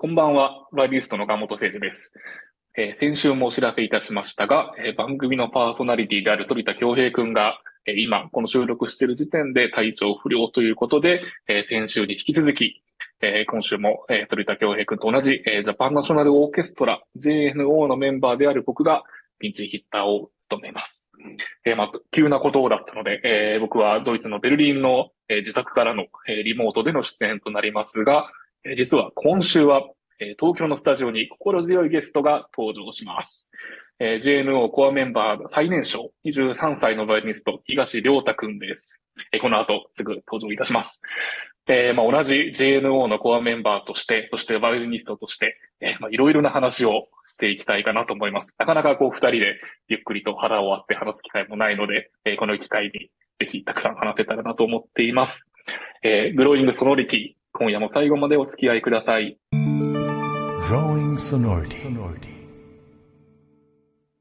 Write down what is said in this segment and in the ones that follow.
こんばんは、バイリストの岡本誠二です。えー先週もお知らせいたしましたが、えー番組のパーソナリティである反田恭平くんが、えー今、この収録している時点で体調不良ということで、え先週に引き続き、え今週も、えー反田恭平くんと同じ、えジャパンナショナルオーケストラ JNO のメンバーである僕がピンチヒッターを務めます。えーまあ、急なことだったので、えー僕はドイツのベルリンの、えー自宅からの、えリモートでの出演となりますが、実は今週は、え東京のスタジオに心強いゲストが登場します。え JNO コアメンバー最年少、23歳のバイオリニスト、東良太くんです。えこの後すぐ登場いたします。えーまあ、同じ JNO のコアメンバーとして、そしてバイオリニストとして、えまあ、いろいろな話をしていきたいかなと思います。なかなかこう二人でゆっくりと腹を割って話す機会もないので、えーこの機会にぜひたくさん話せたらなと思っています。えーグローイングソノリティ、今夜も最後までお付き合いください。Growing sonority.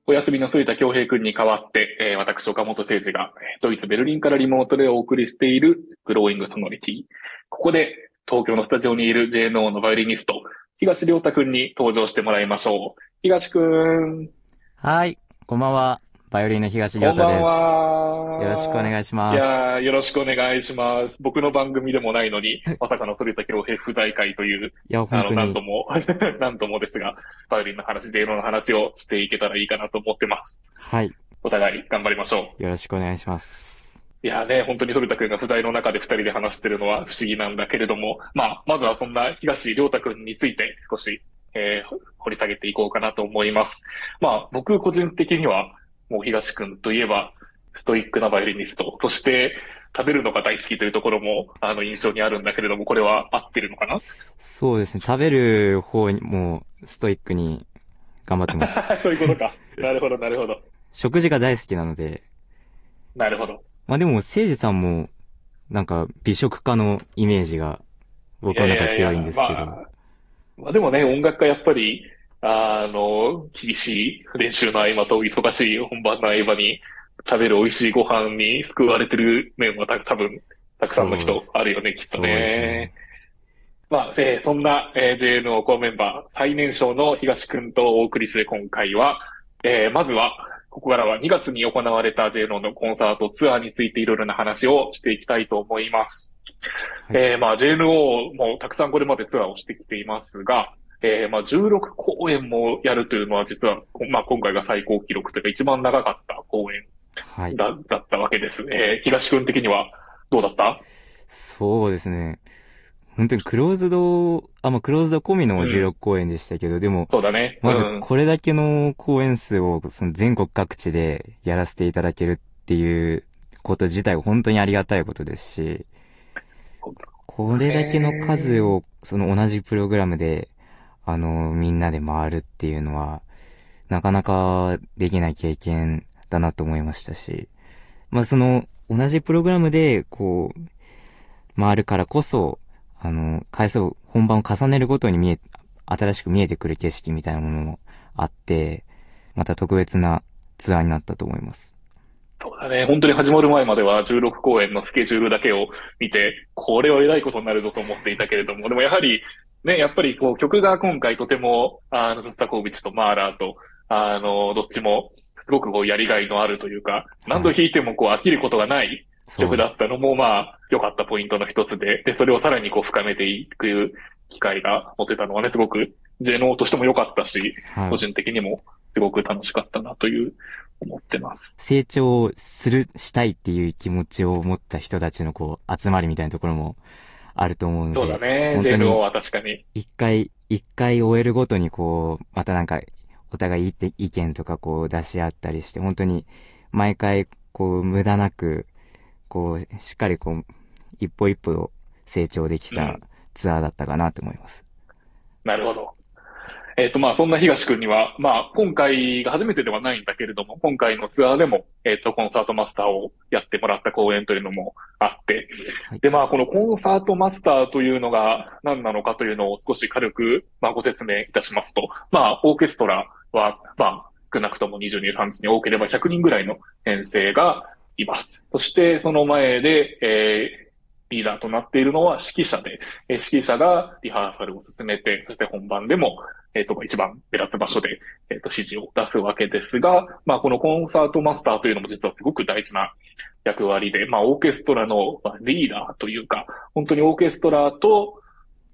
お休みの反田恭平くんに代わって、えー私、岡本誠二が、えードイツ・ベルリンからリモートでお送りしているグローイングソノリティ。ここで、東京のスタジオにいる JNO のバイオリニスト、東良太くんに登場してもらいましょう。東くん、はい、こんばんは。バイオリンの東亮太です。よろしくお願いしまいす。やーよろしくお願いします。僕の番組でもないのに、まさかの反田恭平不在会という、いや、あの、本当になんと。も、なんともですが、バイオリンの話、JNO の話をしていけたらいいかなと思ってます。はい、お互い頑張りましょう。よろしくお願いします。いやね、本当に反田くんが不在の中で二人で話してるのは不思議なんだけれども、まあ、まずはそんな東良太くんについて少し、えー掘り下げていこうかなと思います。まあ、僕個人的には、もう東くんといえば、ストイックなバイオリニスト、そして食べるのが大好きというところも、あの、印象にあるんだけれども、これは合ってるのかな？そうですね、食べる方にもストイックに頑張ってます。そういうことか。なるほど、なるほど。食事が大好きなので、なるほど。まあでも、誠治さんも、なんか、美食家のイメージが、僕の中強いんですけど。やややまあ、まあでもね、音楽家やっぱり、あの、厳しい練習の合間と忙しい本番の合間に食べる美味しいご飯に救われてる面はた多分、たくさんの人あるよね、きっとねね。。まあ、えーそんな、えー JNO コアメンバー最年少の東くんとお送りする今回は、えーまずは、ここからは2月に行われた JNO のコンサートツアーについていろいろな話をしていきたいと思います。はいえーまあ JNO もたくさんこれまでツアーをしてきていますが、えーまあ16公演もやるというのは実は、こまあ今回が最高記録というか一番長かった公演はい。だだったわけです。えー東くん的にはどうだった？そうですね。本当にクローズド、あ、まあ、クローズド込みの16公演でしたけど、でも、そうだね。まずうん、これだけの公演数をその全国各地でやらせていただけるっていうこと自体が本当にありがたいことですし、これだけの数をその同じプログラムで、あの、みんなで回るっていうのは、なかなかできない経験だなと思いましたし、まあその同じプログラムでこう、回るからこそ、あの、回数、本番を重ねるごとに見え、新しく見えてくる景色みたいなものもあって、また特別なツアーになったと思います。そうだね。本当に始まる前までは16公演のスケジュールだけを見て、これは偉いことになるぞと思っていたけれども、でもやはり、ね、やっぱりこう曲が今回とても、あの、スタコービッチとマーラーと、あの、どっちも、すごくこうやりがいのあるというか、何度弾いてもこう飽きることがない曲だったのも、まあ、良かったポイントの一つで、で、それをさらにこう深めていく機会が持てたのはね、すごく、JNO としても良かったし、はい個。人的にもすごく楽しかったなという、思ってます。成長する、したいっていう気持ちを持った人たちのこう、集まりみたいなところもあると思うので。そうだね。本当に JNO は確かに。一回、一回終えるごとにこう、またなんか、お互い意見意見とかこう出し合ったりして、本当に毎回こう無駄なく、こう、しっかりこう、一歩一歩成長できたうんツアーだったかなと思います。なるほど。えっ、と、まあ、そんな東くんには、まあ、今回が初めてではないんだけれども、今回のツアーでも、えっ、と、コンサートマスターをやってもらった公演というのもあって、はいで、まあ、このコンサートマスターというのが何なのかというのを少し軽く、まあ、ご説明いたしますと、まあ、オーケストラは、まあ、少なくとも22、3に多ければ100人ぐらいの編成がいます。そして、その前で、えーリーダーとなっているのは指揮者で、えー指揮者がリハーサルを進めて、そして本番でも、えっ、と、一番目立つ場所で、えっ、と、指示を出すわけですが、まあ、このコンサートマスターというのも実はすごく大事な役割で、まあ、オーケストラのリーダーというか、本当にオーケストラと、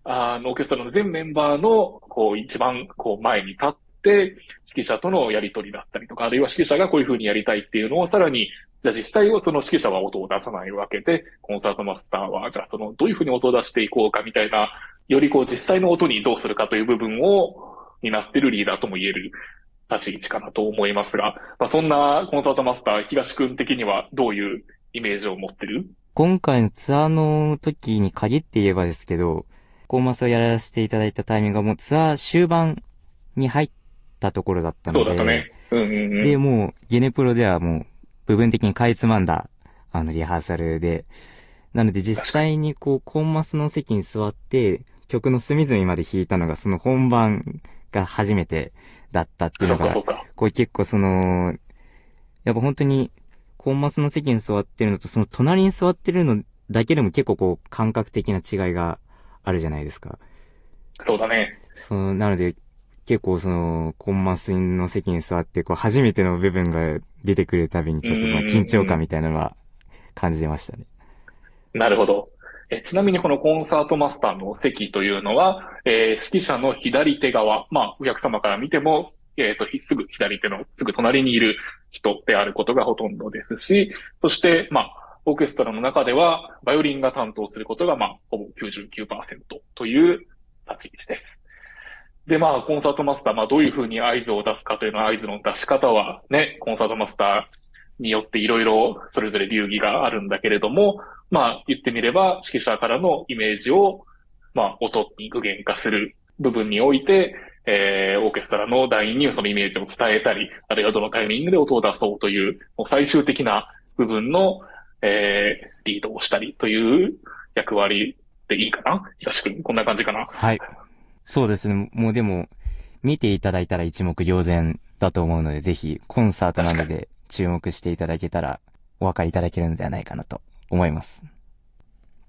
あの、オーケストラの全メンバーの、こう、一番、こう、前に立っ、指揮者とのやりとりだったりとか、あるいは指揮者がこういう風にやりたいっていうのをさらに、じゃあ実際をその指揮者は音を出さないわけで、コンサートマスターは、じゃあその、どういう風に音を出していこうかみたいな、よりこう、実際の音にどうするかという部分を、担ってるリーダーとも言える立ち位置かなと思いますが、まあ、そんなコンサートマスター、東くん的にはどういうイメージを持ってる？今回のツアーの時に限って言えばですけど、コーマスをやらせていただいたタイミングがもうツアー終盤に入ったところだったのそで、うだったね。うんうんうん。で、もう、ゲネプロではもう、部分的にかいつまんだ、あの、リハーサルで、なので実際にこう、コンマスの席に座って、曲の隅々まで弾いたのが、その本番が初めてだったっていうのが。これ結構その、やっぱ本当に、コンマスの席に座ってるのと、その隣に座ってるのだけでも結構こう、感覚的な違いがあるじゃないですか。そうだね。その、なので、結構その、コンマスの席に座って、こう、初めての部分が出てくるたびに、ちょっとまあ緊張感みたいなのは感じましたね。なるほど。えちなみにこのコンサートマスターの席というのは、えー指揮者の左手側、まあ、お客様から見ても、えっ、と、すぐ左手のすぐ隣にいる人であることがほとんどですし、そして、まあ、オーケストラの中では、バイオリンが担当することが、まあ、ほぼ99%という立ち位置です。で、まあ、コンサートマスター、まあ、どういうふうに合図を出すかというのは、合図の出し方はね、コンサートマスターによっていろいろそれぞれ流儀があるんだけれども、まあ、言ってみれば、指揮者からのイメージを、まあ、音に具現化する部分において、えー、オーケストラの団員にそのイメージを伝えたり、あるいはどのタイミングで音を出そうという、もう最終的な部分の、えー、リードをしたりという役割でいいかな東くん、こんな感じかなはい。そうですね。もうでも、見ていただいたら一目瞭然だと思うので、ぜひ、コンサートなので注目していただけたら、お分かりいただけるのではないかなと思います。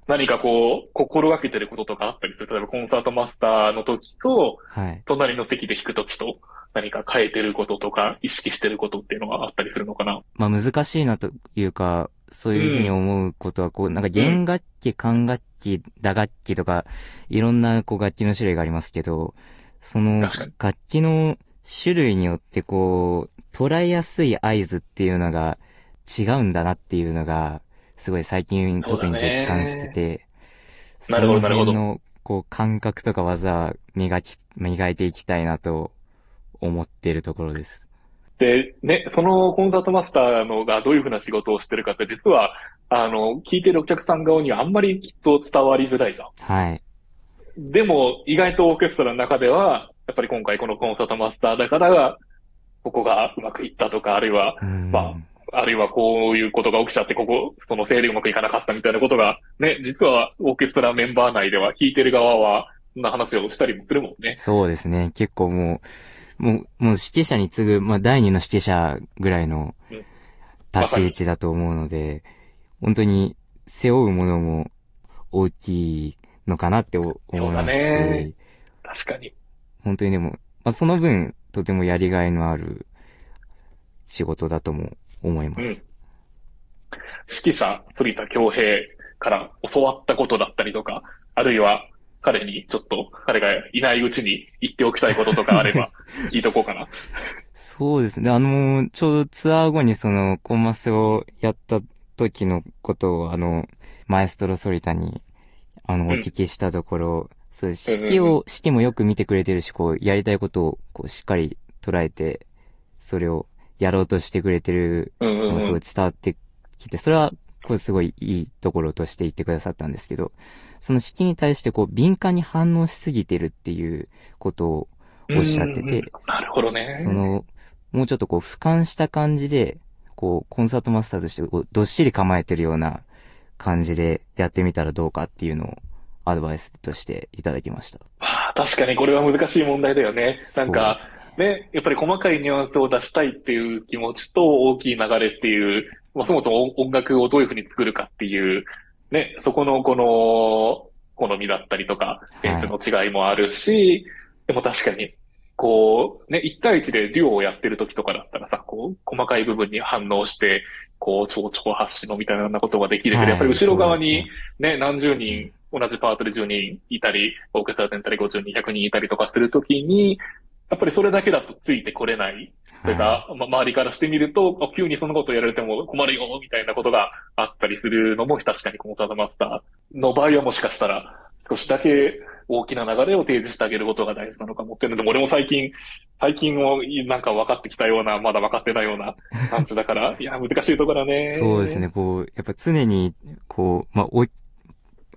何かこう、心がけてることとかあったりする例えばコンサートマスターの時と、はい。隣の席で弾く時と、何か変えてることとか、意識してることっていうのがあったりするのかな？まあ難しいなというか、そういうふうに思うことは、こう、なんか弦楽器、管楽器、打楽器とか、いろんなこう楽器の種類がありますけど、その楽器の種類によってこう、捉えやすい合図っていうのが違うんだなっていうのが、すごい最近特に実感してて、なるほどなるほど。そのこう感覚とか技は磨き、磨いていきたいなと思っているところです。で、ね、そのコンサートマスターのがどういうふうな仕事をしてるかって、実は、あの、聞いてるお客さん側にはあんまりきっと伝わりづらいじゃん。はい。でも、意外とオーケストラの中では、やっぱり今回このコンサートマスターだから、ここがうまくいったとか、あるいは、うんまあるいはこういうことが起きちゃって、ここ、そのせいでうまくいかなかったみたいなことが、ね、実はオーケストラメンバー内では弾いてる側は、そんな話をしたりもするもんね。そうですね。結構もう、もう、もう指揮者に次ぐ、まあ、第二の指揮者ぐらいのうん立ち位置だと思うので、本当に背負うものも大きいのかなって思いそうだますし、ね確かに。本当にでも、まあ、その分、とてもやりがいのある仕事だとも思います。うん。指揮者、反田恭平から教わったことだったりとか、あるいは彼にちょっと彼がいないうちに言っておきたいこととかあれば聞いとこうかな。そうですね。あの、ちょうどツアー後にその、コンマスをやった時のことを、あの、マエストロソリタに、あの、ん。お聞きしたところ、そう、うん指揮を、指揮もよく見てくれてるし、こう、やりたいことを、こう、しっかり捉えて、それをやろうとしてくれてるのがすごい伝わってきて、それは、こう、すごいいいところとして言ってくださったんですけど、その指揮に対して、こう、敏感に反応しすぎてるっていうことをおっしゃっててなるほどね。その、もうちょっとこう、俯瞰した感じで、こう、コンサートマスターとしてこう、どっしり構えてるような感じでやってみたらどうかっていうのをアドバイスとしていただきました。まあ確かにこれは難しい問題だよね。なんか、ね、やっぱり細かいニュアンスを出したいっていう気持ちと大きい流れっていう、まあ、そもそも音楽をどういうふうに作るかっていうね、そこのこの、好みだったりとか、センスの違いもあるし、でも確かに、こう、ね、1対1でデュオをやってる時とかだったらさ、こう、細かい部分に反応して、こう、超超発しのみたいなことができるけど、やっぱり後ろ側にね、何十人、同じパートで10人いたり、オーケストラ全体で50人、100人いたりとかするときに、やっぱりそれだけだとついてこれない。それが、ま、周りからしてみると、急にそのことをやられても困るよ、みたいなことがあったりするのも、確かにコンサートマスターの場合はもしかしたら、少しだけ大きな流れを提示してあげることが大事なのかもっていうので、俺も最近、最近をなんか分かってきたような、まだ分かってないような感じだから、いや、難しいところだね。そうですね、こう、やっぱ常に、こう、まあ、お、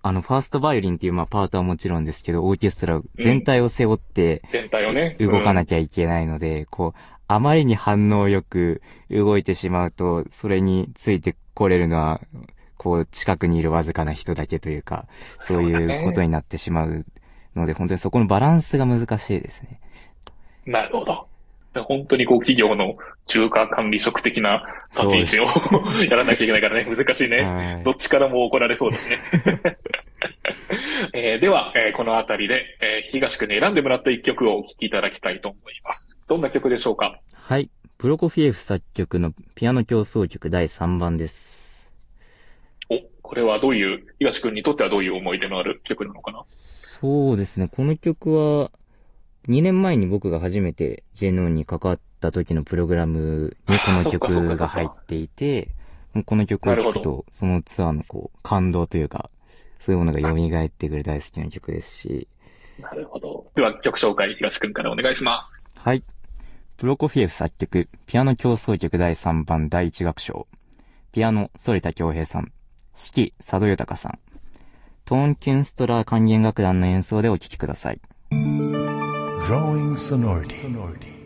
あの、ファーストバイオリンっていう、まあ、パートはもちろんですけど、オーケストラ全体を背負って、全体をね、動かなきゃいけないので、こう、あまりに反応よく動いてしまうと、それについてこれるのは、こう、近くにいるわずかな人だけというか、そういうことになってしまうので、本当にそこのバランスが難しいですね。なるほど。本当にこう企業の中華管理職的な立ち位置をやらなきゃいけないからね、難しいね。どっちからも怒られそうですね。えー、では、えー、このあたりで、えー、東区に選んでもらった一曲をお聴きいただきたいと思います。どんな曲でしょうか？はい。プロコフィエフ作曲のピアノ競争曲第3番です。お、これはどういう、東くんにとってはどういう思い出のある曲なのかな？そうですね。この曲は、2年前に僕が初めて JNO に関わった時のプログラムにこの 曲が入っていて、この曲を聴くと、そのツアーのこう、感動というか、そういうものが蘇ってくる大好きな曲ですし。なるほど。では曲紹介、東くんからお願いします。はい。プロコフィエフ作曲、ピアノ競争曲第3番第1楽章。ピアノ、反田恭平さん。指揮、佐渡豊さん。トーンキュンストラー管弦楽団の演奏でお聴きください。growing sonority. sonority.